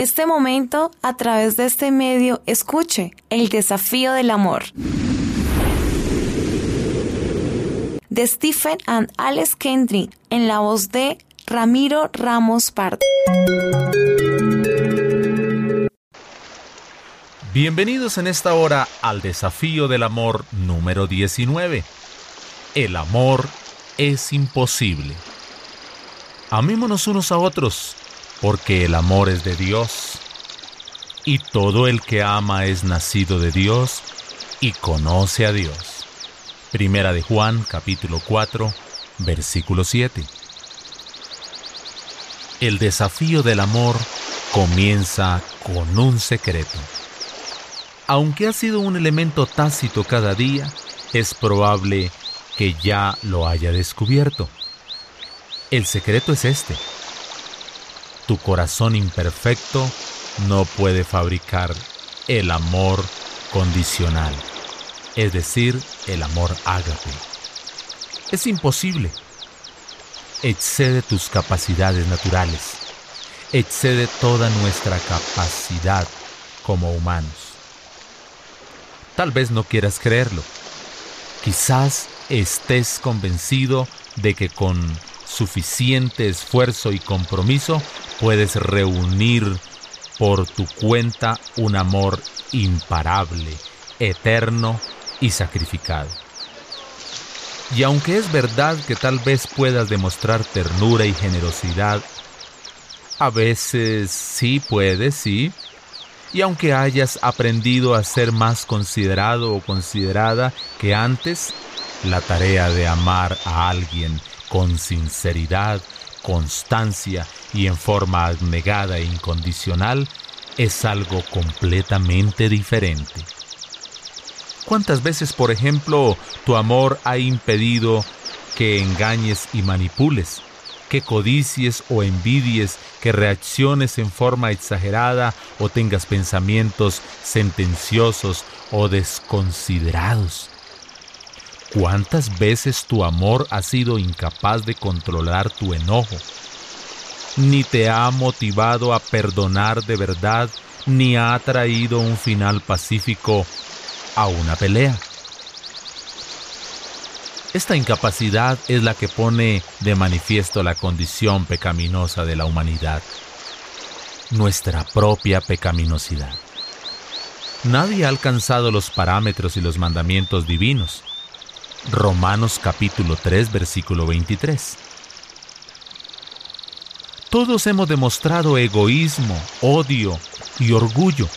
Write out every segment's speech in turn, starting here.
en este momento, a través de este medio, escuche el desafío del amor. De Stephen and Alex Kendrick, en la voz de Ramiro Ramos Pardo. Bienvenidos en esta hora al desafío del amor número 19. El amor es imposible. Amémonos unos a otros, porque el amor es de Dios. Y todo el que ama es nacido de Dios y conoce a Dios. Primera de Juan, capítulo 4, versículo 7. El desafío del amor comienza con un secreto. Aunque ha sido un elemento tácito cada día, es probable que ya lo haya descubierto. El secreto es este. Tu corazón imperfecto no puede fabricar el amor condicional, es decir, el amor ágape. Es imposible. Excede tus capacidades naturales. Excede toda nuestra capacidad como humanos. Tal vez no quieras creerlo. Quizás estés convencido de que con suficiente esfuerzo y compromiso, puedes reunir por tu cuenta un amor imparable, eterno y sacrificado. Y aunque es verdad que tal vez puedas demostrar ternura y generosidad, a veces sí puedes, sí. Y aunque hayas aprendido a ser más considerado o considerada que antes, la tarea de amar a alguien con sinceridad, constancia y en forma abnegada e incondicional es algo completamente diferente. ¿Cuántas veces, por ejemplo, tu amor ha impedido que engañes y manipules, que codicies o envidies, que reacciones en forma exagerada o tengas pensamientos sentenciosos o desconsiderados? ¿Cuántas veces tu amor ha sido incapaz de controlar tu enojo? Ni te ha motivado a perdonar de verdad, ni ha traído un final pacífico a una pelea. Esta incapacidad es la que pone de manifiesto la condición pecaminosa de la humanidad, nuestra propia pecaminosidad. Nadie ha alcanzado los parámetros y los mandamientos divinos Romanos capítulo 3 versículo 23. Todos hemos demostrado egoísmo, odio y orgullo.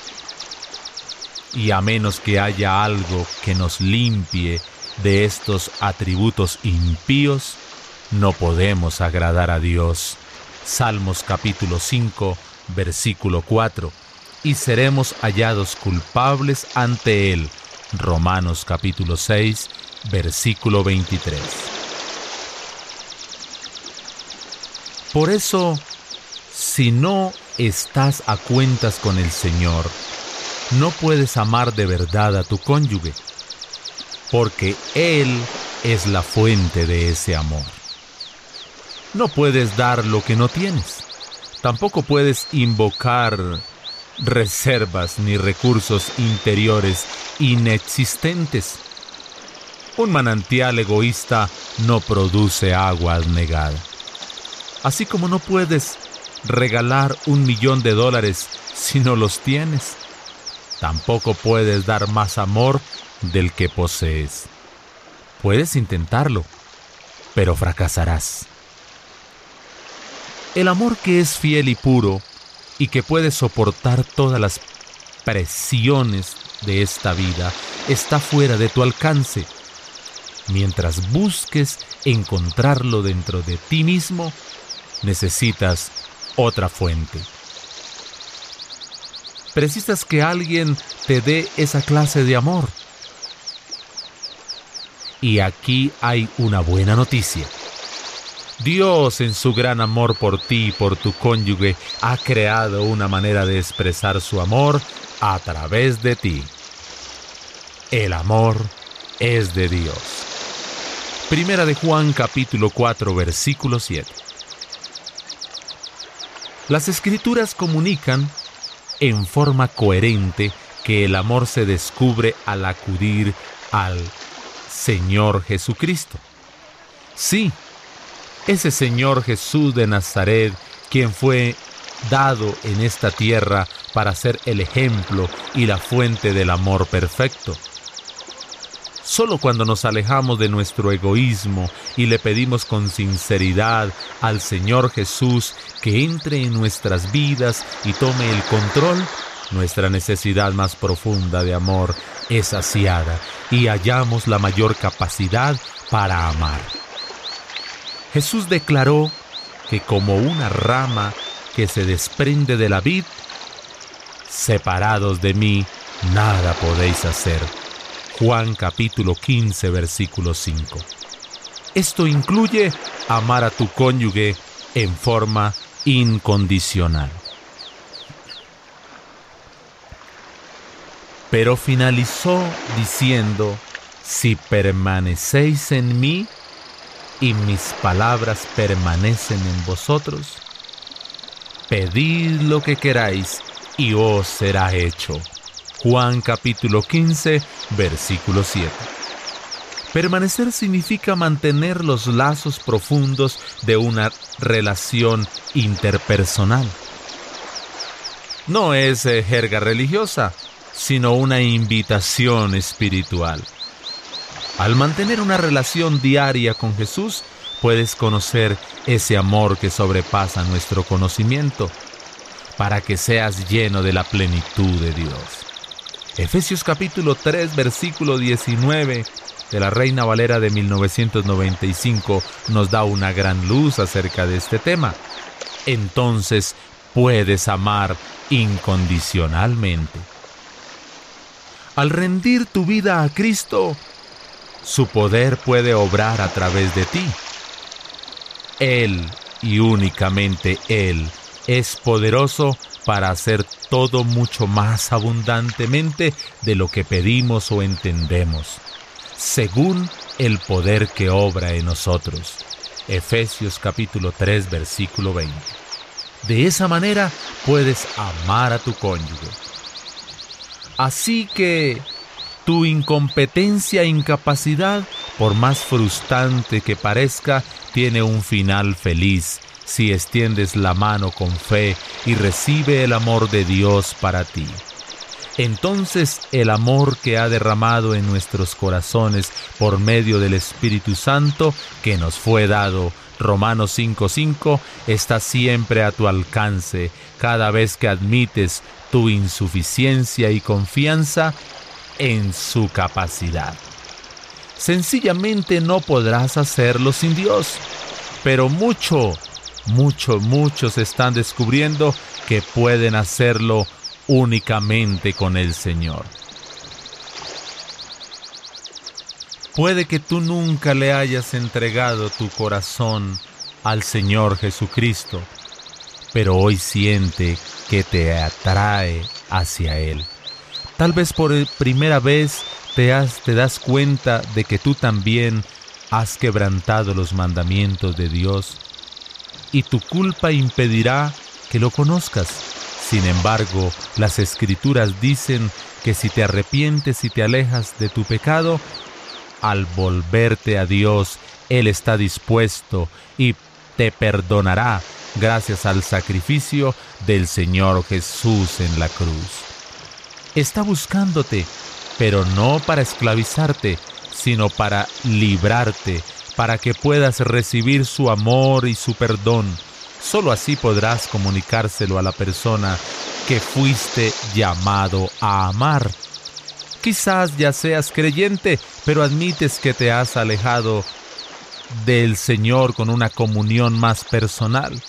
Y a menos que haya algo que nos limpie de estos atributos impíos, no podemos agradar a Dios. Salmos capítulo 5 versículo 4. Y seremos hallados culpables ante Él. Romanos capítulo 6 versículo 23. Por eso, si no estás a cuentas con el Señor, no puedes amar de verdad a tu cónyuge, porque Él es la fuente de ese amor. No puedes dar lo que no tienes. Tampoco puedes invocar reservas ni recursos interiores inexistentes un manantial egoísta no produce agua negada. Así como no puedes regalar un millón de dólares si no los tienes, tampoco puedes dar más amor del que posees. Puedes intentarlo, pero fracasarás. El amor que es fiel y puro y que puede soportar todas las presiones de esta vida está fuera de tu alcance Mientras busques encontrarlo dentro de ti mismo, necesitas otra fuente. Precisas que alguien te dé esa clase de amor. Y aquí hay una buena noticia. Dios en su gran amor por ti y por tu cónyuge ha creado una manera de expresar su amor a través de ti. El amor es de Dios. Primera de Juan capítulo 4 versículo 7. Las escrituras comunican en forma coherente que el amor se descubre al acudir al Señor Jesucristo. Sí, ese Señor Jesús de Nazaret, quien fue dado en esta tierra para ser el ejemplo y la fuente del amor perfecto. Solo cuando nos alejamos de nuestro egoísmo y le pedimos con sinceridad al Señor Jesús que entre en nuestras vidas y tome el control, nuestra necesidad más profunda de amor es saciada y hallamos la mayor capacidad para amar. Jesús declaró que como una rama que se desprende de la vid, separados de mí, nada podéis hacer. Juan capítulo 15 versículo 5. Esto incluye amar a tu cónyuge en forma incondicional. Pero finalizó diciendo, si permanecéis en mí y mis palabras permanecen en vosotros, pedid lo que queráis y os será hecho. Juan capítulo 15, versículo 7. Permanecer significa mantener los lazos profundos de una relación interpersonal. No es eh, jerga religiosa, sino una invitación espiritual. Al mantener una relación diaria con Jesús, puedes conocer ese amor que sobrepasa nuestro conocimiento, para que seas lleno de la plenitud de Dios. Efesios capítulo 3 versículo 19 de la Reina Valera de 1995 nos da una gran luz acerca de este tema. Entonces puedes amar incondicionalmente. Al rendir tu vida a Cristo, su poder puede obrar a través de ti. Él y únicamente Él es poderoso para hacer todo mucho más abundantemente de lo que pedimos o entendemos, según el poder que obra en nosotros. Efesios capítulo 3 versículo 20. De esa manera puedes amar a tu cónyuge Así que tu incompetencia e incapacidad, por más frustrante que parezca, tiene un final feliz si extiendes la mano con fe y recibe el amor de Dios para ti. Entonces el amor que ha derramado en nuestros corazones por medio del Espíritu Santo que nos fue dado, Romanos 5:5, está siempre a tu alcance cada vez que admites tu insuficiencia y confianza en su capacidad. Sencillamente no podrás hacerlo sin Dios, pero mucho, mucho, muchos están descubriendo que pueden hacerlo únicamente con el Señor. Puede que tú nunca le hayas entregado tu corazón al Señor Jesucristo, pero hoy siente que te atrae hacia Él. Tal vez por primera vez te, te das cuenta de que tú también has quebrantado los mandamientos de Dios y tu culpa impedirá que lo conozcas. Sin embargo, las escrituras dicen que si te arrepientes y te alejas de tu pecado, al volverte a Dios, Él está dispuesto y te perdonará gracias al sacrificio del Señor Jesús en la cruz. Está buscándote, pero no para esclavizarte, sino para librarte, para que puedas recibir su amor y su perdón. Solo así podrás comunicárselo a la persona que fuiste llamado a amar. Quizás ya seas creyente, pero admites que te has alejado del Señor con una comunión más personal.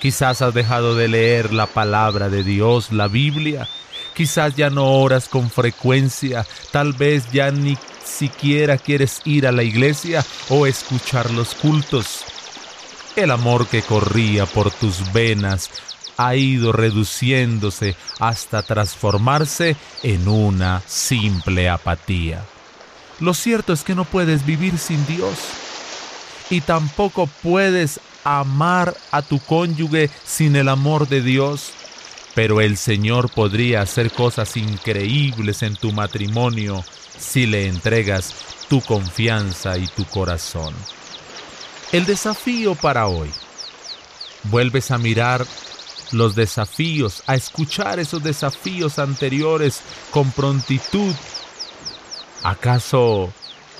Quizás has dejado de leer la palabra de Dios, la Biblia. Quizás ya no oras con frecuencia. Tal vez ya ni siquiera quieres ir a la iglesia o escuchar los cultos. El amor que corría por tus venas ha ido reduciéndose hasta transformarse en una simple apatía. Lo cierto es que no puedes vivir sin Dios y tampoco puedes amar a tu cónyuge sin el amor de Dios. pero el Señor podría hacer cosas increíbles en tu matrimonio si le entregas tu confianza y tu corazón. El desafío para hoy. Vuelves a mirar los desafíos, a escuchar esos desafíos anteriores con prontitud. ¿Acaso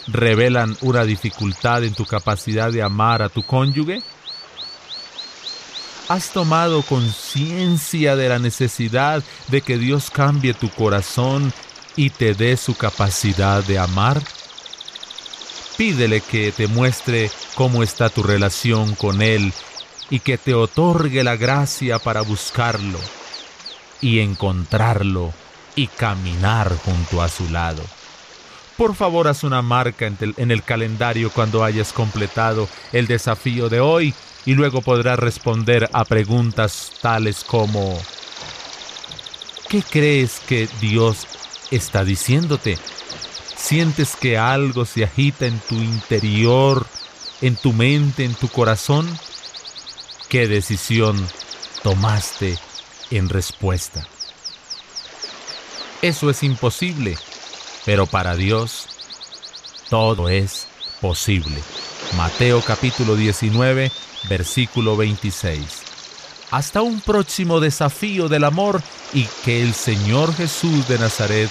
revelan una dificultad en tu capacidad de amar a tu cónyuge? ¿Has tomado conciencia de la necesidad de que Dios cambie tu corazón y te dé su capacidad de amar? Pídele que te muestre cómo está tu relación con Él y que te otorgue la gracia para buscarlo y encontrarlo y caminar junto a su lado. Por favor, haz una marca en el calendario cuando hayas completado el desafío de hoy y luego podrás responder a preguntas tales como ¿qué crees que Dios está diciéndote? ¿Sientes que algo se agita en tu interior, en tu mente, en tu corazón? ¿Qué decisión tomaste en respuesta? Eso es imposible, pero para Dios todo es posible. Mateo capítulo 19, versículo 26. Hasta un próximo desafío del amor y que el Señor Jesús de Nazaret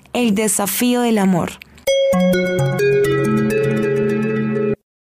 el desafío del amor.